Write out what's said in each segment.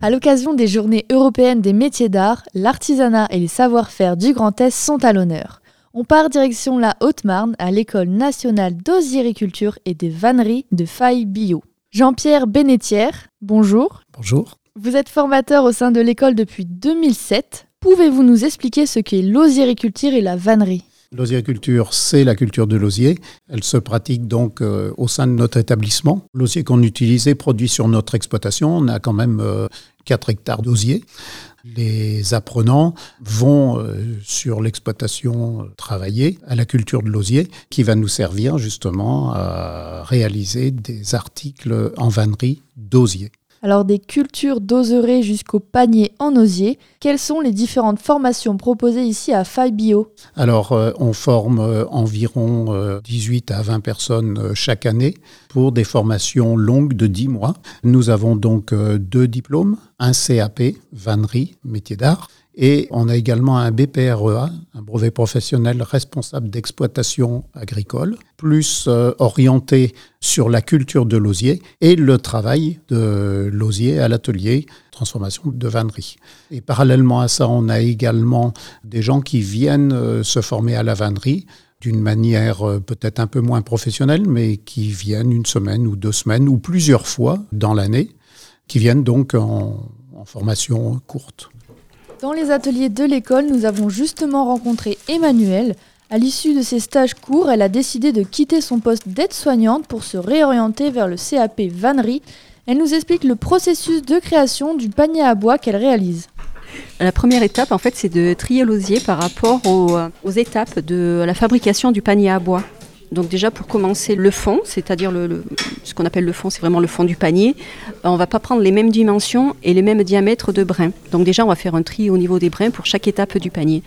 À l'occasion des journées européennes des métiers d'art, l'artisanat et les savoir-faire du Grand Est sont à l'honneur. On part direction la Haute-Marne à l'École nationale d'osiericulture et des vanneries de Faille Bio. Jean-Pierre Bénétière, bonjour. Bonjour. Vous êtes formateur au sein de l'école depuis 2007. Pouvez-vous nous expliquer ce qu'est l'osiericulture et la vannerie? L'osiericulture, c'est la culture de l'osier. Elle se pratique donc euh, au sein de notre établissement. L'osier qu'on utilise est produit sur notre exploitation. On a quand même 4 euh, hectares d'osier. Les apprenants vont euh, sur l'exploitation travailler à la culture de l'osier qui va nous servir justement à réaliser des articles en vannerie d'osier. Alors des cultures d'oserets jusqu'au panier en osier, quelles sont les différentes formations proposées ici à Faille Alors euh, on forme euh, environ 18 euh, à 20 personnes chaque année pour des formations longues de 10 mois. Nous avons donc deux diplômes, un CAP, vannerie, métier d'art, et on a également un BPREA, un brevet professionnel responsable d'exploitation agricole, plus euh, orienté sur la culture de l'osier et le travail de l'osier à l'atelier, transformation de vannerie. Et parallèlement à ça, on a également des gens qui viennent euh, se former à la vannerie d'une manière euh, peut-être un peu moins professionnelle, mais qui viennent une semaine ou deux semaines ou plusieurs fois dans l'année, qui viennent donc en formation courte. Dans les ateliers de l'école, nous avons justement rencontré Emmanuelle. À l'issue de ses stages courts, elle a décidé de quitter son poste d'aide-soignante pour se réorienter vers le CAP vannerie. Elle nous explique le processus de création du panier à bois qu'elle réalise. La première étape, en fait, c'est de trier l'osier par rapport aux, aux, étapes de la fabrication du panier à bois. Donc déjà pour commencer le fond, c'est-à-dire ce qu'on appelle le fond, c'est vraiment le fond du panier, on va pas prendre les mêmes dimensions et les mêmes diamètres de brins. Donc déjà on va faire un tri au niveau des brins pour chaque étape du panier.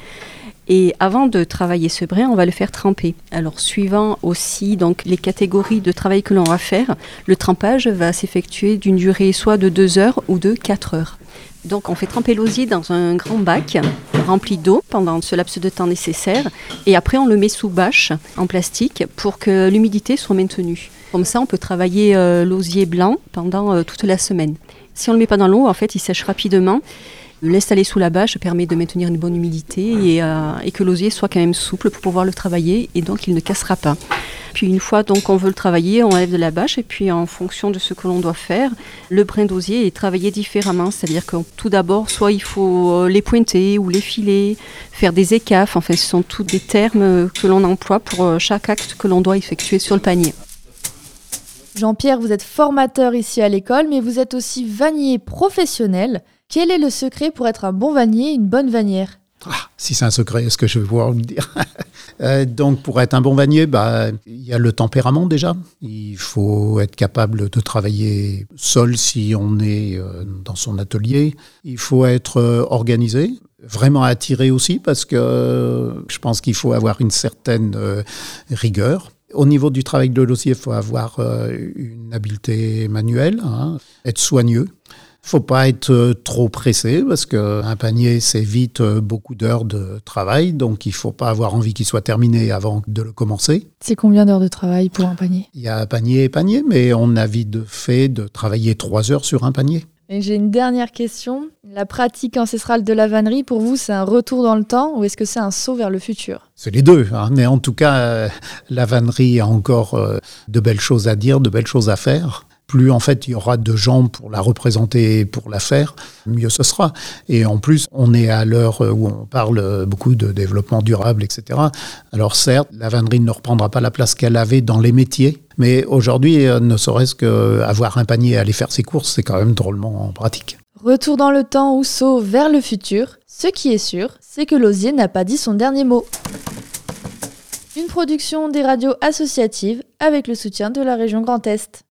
Et avant de travailler ce brin, on va le faire tremper. Alors suivant aussi donc les catégories de travail que l'on va faire, le trempage va s'effectuer d'une durée soit de 2 heures ou de 4 heures. Donc on fait tremper l'osier dans un grand bac rempli d'eau pendant ce laps de temps nécessaire et après on le met sous bâche en plastique pour que l'humidité soit maintenue. Comme ça on peut travailler euh, l'osier blanc pendant euh, toute la semaine. Si on ne le met pas dans l'eau, en fait il sèche rapidement. L'installer sous la bâche permet de maintenir une bonne humidité euh, et que l'osier soit quand même souple pour pouvoir le travailler et donc il ne cassera pas. Puis une fois donc on veut le travailler, on enlève de la bâche et puis en fonction de ce que l'on doit faire, le brin d'osier est travaillé différemment. C'est-à-dire que tout d'abord, soit il faut euh, les pointer ou les filer, faire des écafes. Enfin, ce sont tous des termes que l'on emploie pour euh, chaque acte que l'on doit effectuer sur le panier. Jean-Pierre, vous êtes formateur ici à l'école, mais vous êtes aussi vannier professionnel. Quel est le secret pour être un bon vannier, une bonne vannière? Ah, si c'est un secret, est-ce que je vais pouvoir le dire? euh, Donc, pour être un bon vannier, bah, il y a le tempérament déjà. Il faut être capable de travailler seul si on est euh, dans son atelier. Il faut être euh, organisé, vraiment attiré aussi, parce que je pense qu'il faut avoir une certaine rigueur. Au niveau du travail de l'osier, il faut avoir une habileté manuelle, hein, être soigneux faut pas être euh, trop pressé parce qu'un panier, c'est vite euh, beaucoup d'heures de travail. Donc, il faut pas avoir envie qu'il soit terminé avant de le commencer. C'est combien d'heures de travail pour un panier? Il y a panier et panier, mais on a vite fait de travailler trois heures sur un panier. Et j'ai une dernière question. La pratique ancestrale de la vannerie, pour vous, c'est un retour dans le temps ou est-ce que c'est un saut vers le futur? C'est les deux. Hein. Mais en tout cas, euh, la vannerie a encore de belles choses à dire, de belles choses à faire plus en fait il y aura de gens pour la représenter et pour la faire, mieux ce sera. Et en plus, on est à l'heure où on parle beaucoup de développement durable, etc. Alors certes, la vannerie ne reprendra pas la place qu'elle avait dans les métiers, mais aujourd'hui, euh, ne serait-ce qu'avoir un panier et aller faire ses courses, c'est quand même drôlement en pratique. Retour dans le temps ou saut vers le futur, ce qui est sûr, c'est que l'osier n'a pas dit son dernier mot. Une production des radios associatives avec le soutien de la région Grand Est.